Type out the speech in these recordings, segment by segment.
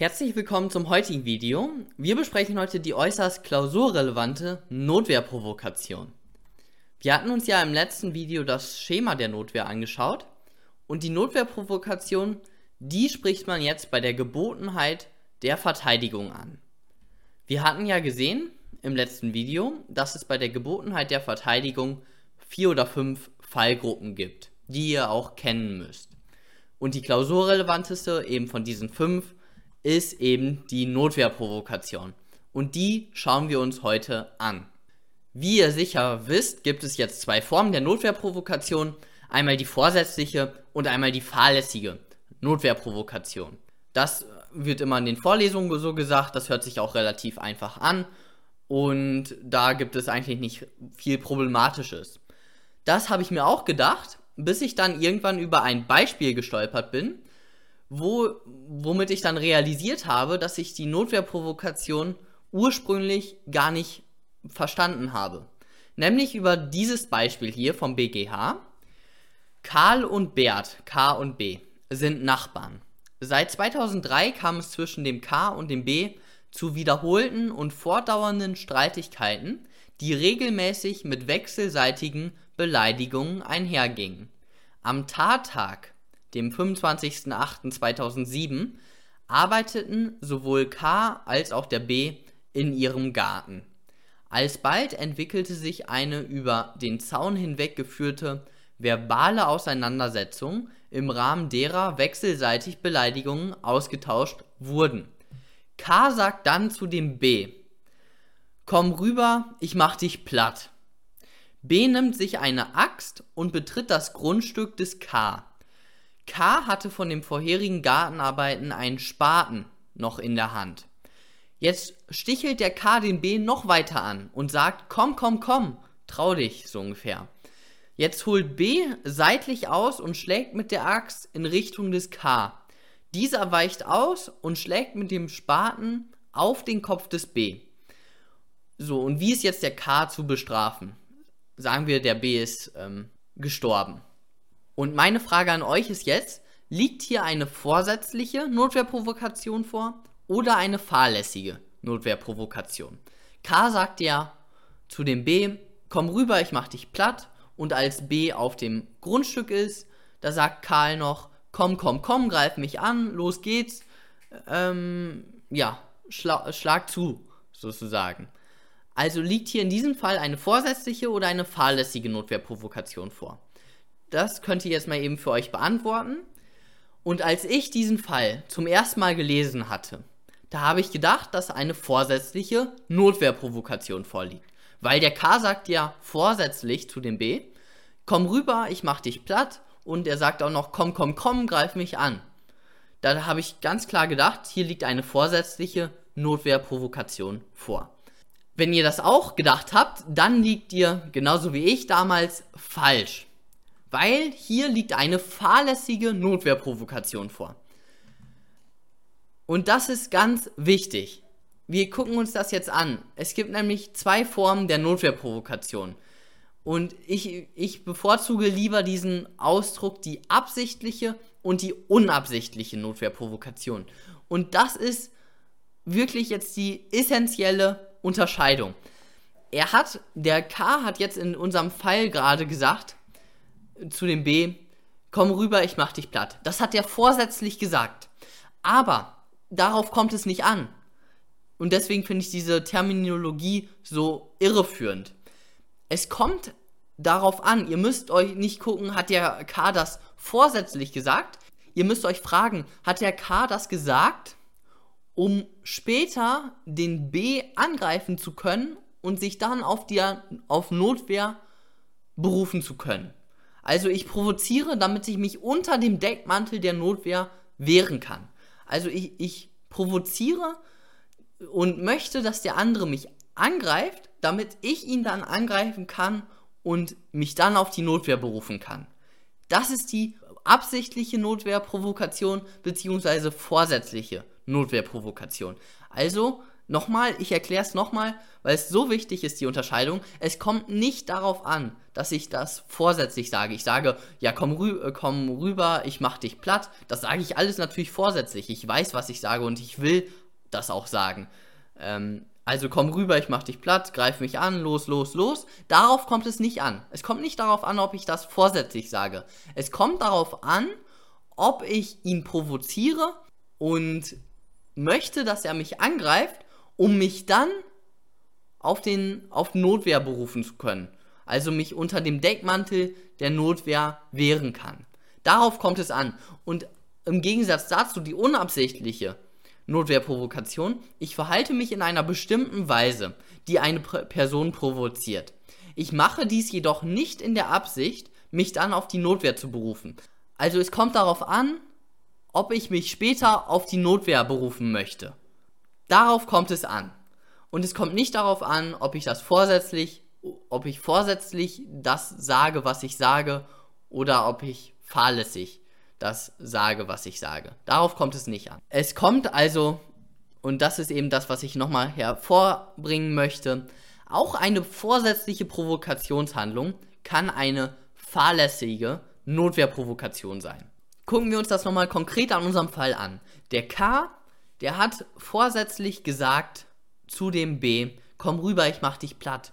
Herzlich willkommen zum heutigen Video. Wir besprechen heute die äußerst klausurrelevante Notwehrprovokation. Wir hatten uns ja im letzten Video das Schema der Notwehr angeschaut und die Notwehrprovokation, die spricht man jetzt bei der Gebotenheit der Verteidigung an. Wir hatten ja gesehen im letzten Video, dass es bei der Gebotenheit der Verteidigung vier oder fünf Fallgruppen gibt, die ihr auch kennen müsst. Und die klausurrelevanteste eben von diesen fünf ist eben die Notwehrprovokation. Und die schauen wir uns heute an. Wie ihr sicher wisst, gibt es jetzt zwei Formen der Notwehrprovokation. Einmal die vorsätzliche und einmal die fahrlässige Notwehrprovokation. Das wird immer in den Vorlesungen so gesagt, das hört sich auch relativ einfach an. Und da gibt es eigentlich nicht viel Problematisches. Das habe ich mir auch gedacht, bis ich dann irgendwann über ein Beispiel gestolpert bin, wo, womit ich dann realisiert habe, dass ich die Notwehrprovokation ursprünglich gar nicht verstanden habe. Nämlich über dieses Beispiel hier vom BGH. Karl und Bert, K und B, sind Nachbarn. Seit 2003 kam es zwischen dem K und dem B zu wiederholten und fortdauernden Streitigkeiten, die regelmäßig mit wechselseitigen Beleidigungen einhergingen. Am Tattag dem 25.08.2007, arbeiteten sowohl K als auch der B in ihrem Garten. Alsbald entwickelte sich eine über den Zaun hinweg geführte verbale Auseinandersetzung, im Rahmen derer wechselseitig Beleidigungen ausgetauscht wurden. K sagt dann zu dem B: Komm rüber, ich mach dich platt. B nimmt sich eine Axt und betritt das Grundstück des K. K. hatte von den vorherigen Gartenarbeiten einen Spaten noch in der Hand. Jetzt stichelt der K den B noch weiter an und sagt, komm, komm, komm, trau dich, so ungefähr. Jetzt holt B seitlich aus und schlägt mit der Axt in Richtung des K. Dieser weicht aus und schlägt mit dem Spaten auf den Kopf des B. So, und wie ist jetzt der K zu bestrafen? Sagen wir, der B ist ähm, gestorben. Und meine Frage an euch ist jetzt, liegt hier eine vorsätzliche Notwehrprovokation vor oder eine fahrlässige Notwehrprovokation? K sagt ja zu dem B, komm rüber, ich mach dich platt. Und als B auf dem Grundstück ist, da sagt Karl noch, komm, komm, komm, greif mich an, los geht's. Ähm, ja, schla schlag zu, sozusagen. Also liegt hier in diesem Fall eine vorsätzliche oder eine fahrlässige Notwehrprovokation vor? Das könnt ihr jetzt mal eben für euch beantworten. Und als ich diesen Fall zum ersten Mal gelesen hatte, da habe ich gedacht, dass eine vorsätzliche Notwehrprovokation vorliegt. Weil der K sagt ja vorsätzlich zu dem B, komm rüber, ich mach dich platt. Und er sagt auch noch, komm, komm, komm, greif mich an. Da habe ich ganz klar gedacht, hier liegt eine vorsätzliche Notwehrprovokation vor. Wenn ihr das auch gedacht habt, dann liegt ihr, genauso wie ich damals, falsch weil hier liegt eine fahrlässige Notwehrprovokation vor. Und das ist ganz wichtig. Wir gucken uns das jetzt an. Es gibt nämlich zwei Formen der Notwehrprovokation. Und ich, ich bevorzuge lieber diesen Ausdruck, die absichtliche und die unabsichtliche Notwehrprovokation. Und das ist wirklich jetzt die essentielle Unterscheidung. Er hat, der K hat jetzt in unserem Fall gerade gesagt, zu dem B, komm rüber, ich mach dich platt. Das hat er vorsätzlich gesagt. Aber darauf kommt es nicht an. Und deswegen finde ich diese Terminologie so irreführend. Es kommt darauf an, ihr müsst euch nicht gucken, hat der K das vorsätzlich gesagt? Ihr müsst euch fragen, hat der K das gesagt, um später den B angreifen zu können und sich dann auf, die, auf Notwehr berufen zu können? Also ich provoziere, damit ich mich unter dem Deckmantel der Notwehr wehren kann. Also ich, ich provoziere und möchte, dass der andere mich angreift, damit ich ihn dann angreifen kann und mich dann auf die Notwehr berufen kann. Das ist die absichtliche Notwehrprovokation bzw. vorsätzliche Notwehrprovokation. Also Nochmal, ich erkläre es nochmal, weil es so wichtig ist, die Unterscheidung. Es kommt nicht darauf an, dass ich das vorsätzlich sage. Ich sage, ja, komm, rü äh, komm rüber, ich mach dich platt. Das sage ich alles natürlich vorsätzlich. Ich weiß, was ich sage und ich will das auch sagen. Ähm, also komm rüber, ich mach dich platt, greif mich an, los, los, los. Darauf kommt es nicht an. Es kommt nicht darauf an, ob ich das vorsätzlich sage. Es kommt darauf an, ob ich ihn provoziere und möchte, dass er mich angreift um mich dann auf, den, auf Notwehr berufen zu können. Also mich unter dem Deckmantel der Notwehr wehren kann. Darauf kommt es an. Und im Gegensatz dazu die unabsichtliche Notwehrprovokation, ich verhalte mich in einer bestimmten Weise, die eine Person provoziert. Ich mache dies jedoch nicht in der Absicht, mich dann auf die Notwehr zu berufen. Also es kommt darauf an, ob ich mich später auf die Notwehr berufen möchte. Darauf kommt es an. Und es kommt nicht darauf an, ob ich das vorsätzlich, ob ich vorsätzlich das sage, was ich sage, oder ob ich fahrlässig das sage, was ich sage. Darauf kommt es nicht an. Es kommt also, und das ist eben das, was ich nochmal hervorbringen möchte, auch eine vorsätzliche Provokationshandlung kann eine fahrlässige Notwehrprovokation sein. Gucken wir uns das nochmal konkret an unserem Fall an. Der K der hat vorsätzlich gesagt zu dem B, komm rüber, ich mach dich platt.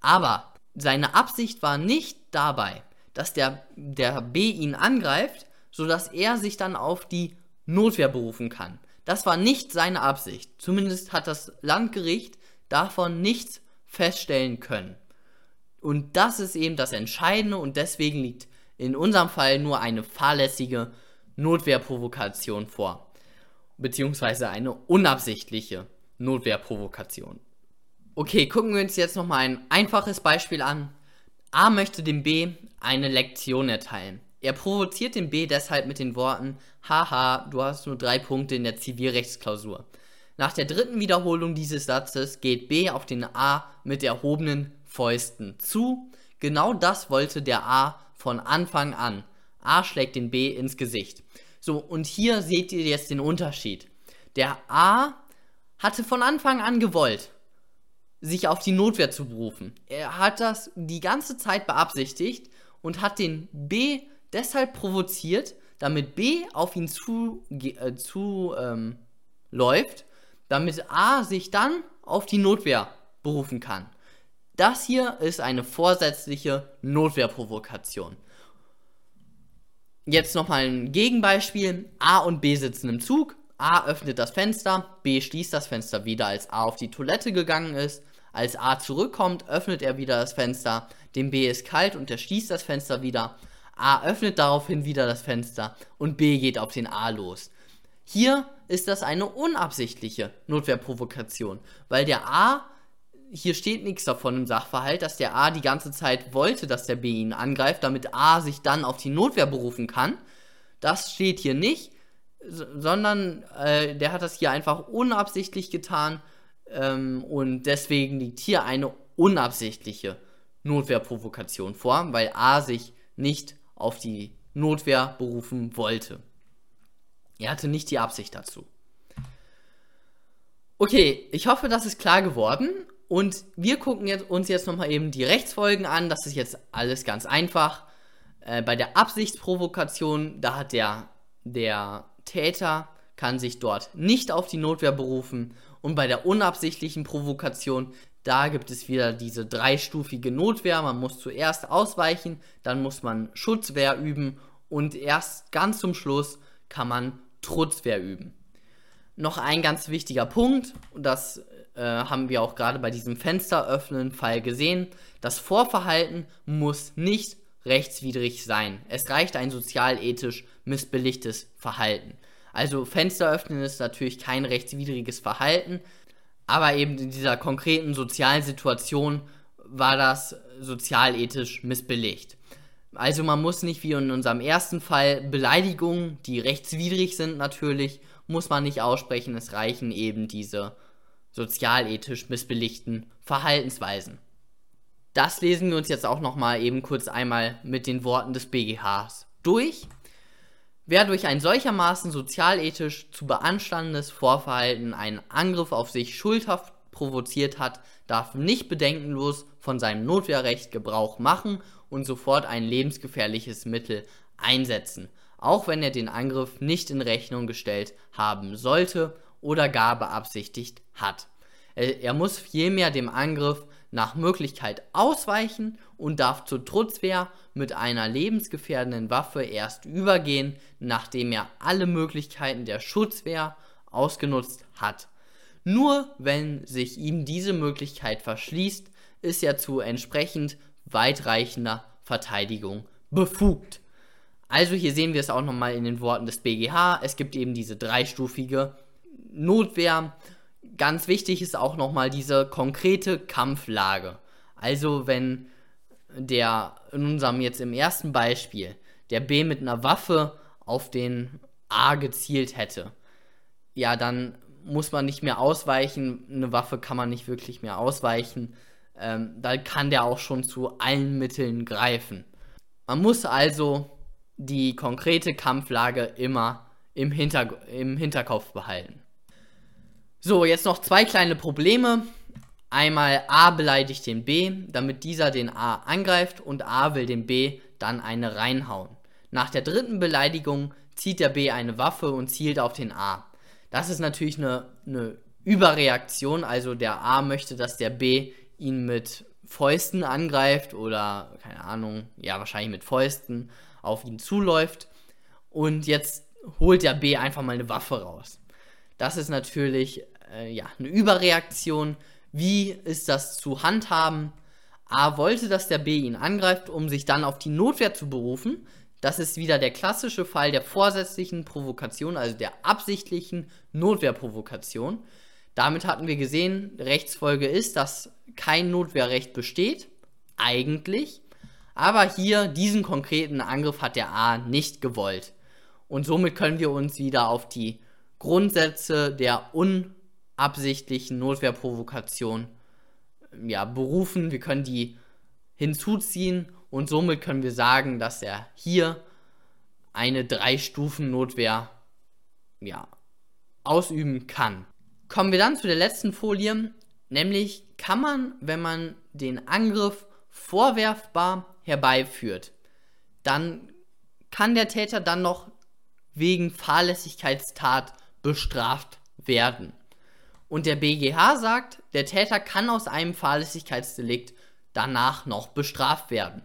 Aber seine Absicht war nicht dabei, dass der, der B ihn angreift, sodass er sich dann auf die Notwehr berufen kann. Das war nicht seine Absicht. Zumindest hat das Landgericht davon nichts feststellen können. Und das ist eben das Entscheidende und deswegen liegt in unserem Fall nur eine fahrlässige Notwehrprovokation vor beziehungsweise eine unabsichtliche Notwehrprovokation. Okay, gucken wir uns jetzt nochmal ein einfaches Beispiel an. A möchte dem B eine Lektion erteilen. Er provoziert den B deshalb mit den Worten, haha, du hast nur drei Punkte in der Zivilrechtsklausur. Nach der dritten Wiederholung dieses Satzes geht B auf den A mit erhobenen Fäusten zu. Genau das wollte der A von Anfang an. A schlägt den B ins Gesicht. So, und hier seht ihr jetzt den Unterschied. Der A hatte von Anfang an gewollt, sich auf die Notwehr zu berufen. Er hat das die ganze Zeit beabsichtigt und hat den B deshalb provoziert, damit B auf ihn zu, äh, zu ähm, läuft, damit A sich dann auf die Notwehr berufen kann. Das hier ist eine vorsätzliche Notwehrprovokation. Jetzt nochmal ein Gegenbeispiel. A und B sitzen im Zug. A öffnet das Fenster, B schließt das Fenster wieder, als A auf die Toilette gegangen ist. Als A zurückkommt, öffnet er wieder das Fenster. Dem B ist kalt und er schließt das Fenster wieder. A öffnet daraufhin wieder das Fenster und B geht auf den A los. Hier ist das eine unabsichtliche Notwehrprovokation, weil der A hier steht nichts davon im Sachverhalt, dass der A die ganze Zeit wollte, dass der B ihn angreift, damit A sich dann auf die Notwehr berufen kann. Das steht hier nicht, sondern äh, der hat das hier einfach unabsichtlich getan ähm, und deswegen liegt hier eine unabsichtliche Notwehrprovokation vor, weil A sich nicht auf die Notwehr berufen wollte. Er hatte nicht die Absicht dazu. Okay, ich hoffe, das ist klar geworden und wir gucken jetzt, uns jetzt nochmal eben die Rechtsfolgen an. Das ist jetzt alles ganz einfach. Äh, bei der Absichtsprovokation, da hat der, der Täter, kann sich dort nicht auf die Notwehr berufen. Und bei der unabsichtlichen Provokation, da gibt es wieder diese dreistufige Notwehr. Man muss zuerst ausweichen, dann muss man Schutzwehr üben und erst ganz zum Schluss kann man Trutzwehr üben. Noch ein ganz wichtiger Punkt, das äh, haben wir auch gerade bei diesem Fensteröffnen-Fall gesehen. Das Vorverhalten muss nicht rechtswidrig sein. Es reicht ein sozialethisch missbilligtes Verhalten. Also Fenster öffnen ist natürlich kein rechtswidriges Verhalten, aber eben in dieser konkreten sozialen Situation war das sozialethisch missbilligt. Also man muss nicht wie in unserem ersten Fall Beleidigungen, die rechtswidrig sind natürlich, muss man nicht aussprechen, es reichen eben diese sozialethisch missbilligten Verhaltensweisen. Das lesen wir uns jetzt auch nochmal eben kurz einmal mit den Worten des BGHs durch. Wer durch ein solchermaßen sozialethisch zu beanstandendes Vorverhalten einen Angriff auf sich schuldhaft provoziert hat, darf nicht bedenkenlos von seinem Notwehrrecht Gebrauch machen und sofort ein lebensgefährliches Mittel einsetzen, auch wenn er den Angriff nicht in Rechnung gestellt haben sollte oder gar beabsichtigt hat. Er, muss vielmehr dem Angriff nach Möglichkeit ausweichen und darf zur Trutzwehr mit einer lebensgefährdenden Waffe erst übergehen, nachdem er alle Möglichkeiten der Schutzwehr ausgenutzt hat. Nur wenn sich ihm diese Möglichkeit verschließt, ist er zu entsprechend weitreichender Verteidigung befugt. Also hier sehen wir es auch nochmal in den Worten des BGH. Es gibt eben diese dreistufige Notwehr. Ganz wichtig ist auch nochmal diese konkrete Kampflage. Also wenn der in unserem jetzt im ersten Beispiel der B mit einer Waffe auf den A gezielt hätte, ja, dann muss man nicht mehr ausweichen. Eine Waffe kann man nicht wirklich mehr ausweichen. Ähm, da kann der auch schon zu allen Mitteln greifen. Man muss also die konkrete Kampflage immer im, Hinter im Hinterkopf behalten. So, jetzt noch zwei kleine Probleme. Einmal A beleidigt den B, damit dieser den A angreift und A will den B dann eine reinhauen. Nach der dritten Beleidigung zieht der B eine Waffe und zielt auf den A. Das ist natürlich eine, eine Überreaktion, also der A möchte, dass der B ihn mit Fäusten angreift oder, keine Ahnung, ja, wahrscheinlich mit Fäusten auf ihn zuläuft. Und jetzt holt der B einfach mal eine Waffe raus. Das ist natürlich äh, ja, eine Überreaktion. Wie ist das zu handhaben? A wollte, dass der B ihn angreift, um sich dann auf die Notwehr zu berufen. Das ist wieder der klassische Fall der vorsätzlichen Provokation, also der absichtlichen Notwehrprovokation. Damit hatten wir gesehen, Rechtsfolge ist, dass kein Notwehrrecht besteht, eigentlich. Aber hier, diesen konkreten Angriff hat der A nicht gewollt. Und somit können wir uns wieder auf die Grundsätze der unabsichtlichen Notwehrprovokation ja, berufen. Wir können die hinzuziehen und somit können wir sagen, dass er hier eine Drei-Stufen-Notwehr ja, ausüben kann. Kommen wir dann zu der letzten Folie, nämlich kann man, wenn man den Angriff vorwerfbar herbeiführt, dann kann der Täter dann noch wegen Fahrlässigkeitstat bestraft werden. Und der BGH sagt, der Täter kann aus einem Fahrlässigkeitsdelikt danach noch bestraft werden.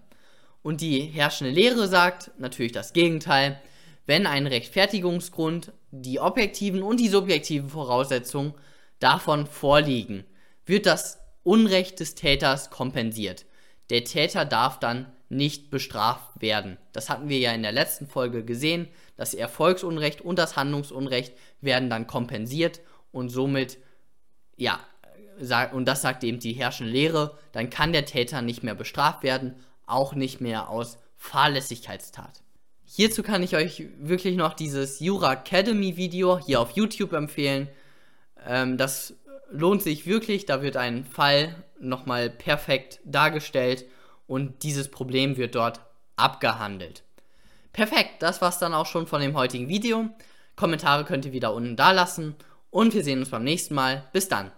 Und die herrschende Lehre sagt natürlich das Gegenteil. Wenn ein Rechtfertigungsgrund, die objektiven und die subjektiven Voraussetzungen davon vorliegen, wird das Unrecht des Täters kompensiert. Der Täter darf dann nicht bestraft werden. Das hatten wir ja in der letzten Folge gesehen. Das Erfolgsunrecht und das Handlungsunrecht werden dann kompensiert und somit, ja, und das sagt eben die herrschende Lehre, dann kann der Täter nicht mehr bestraft werden, auch nicht mehr aus Fahrlässigkeitstat. Hierzu kann ich euch wirklich noch dieses Jura Academy Video hier auf YouTube empfehlen. Ähm, das lohnt sich wirklich, da wird ein Fall nochmal perfekt dargestellt und dieses Problem wird dort abgehandelt. Perfekt, das war's dann auch schon von dem heutigen Video. Kommentare könnt ihr wieder unten da lassen und wir sehen uns beim nächsten Mal. Bis dann.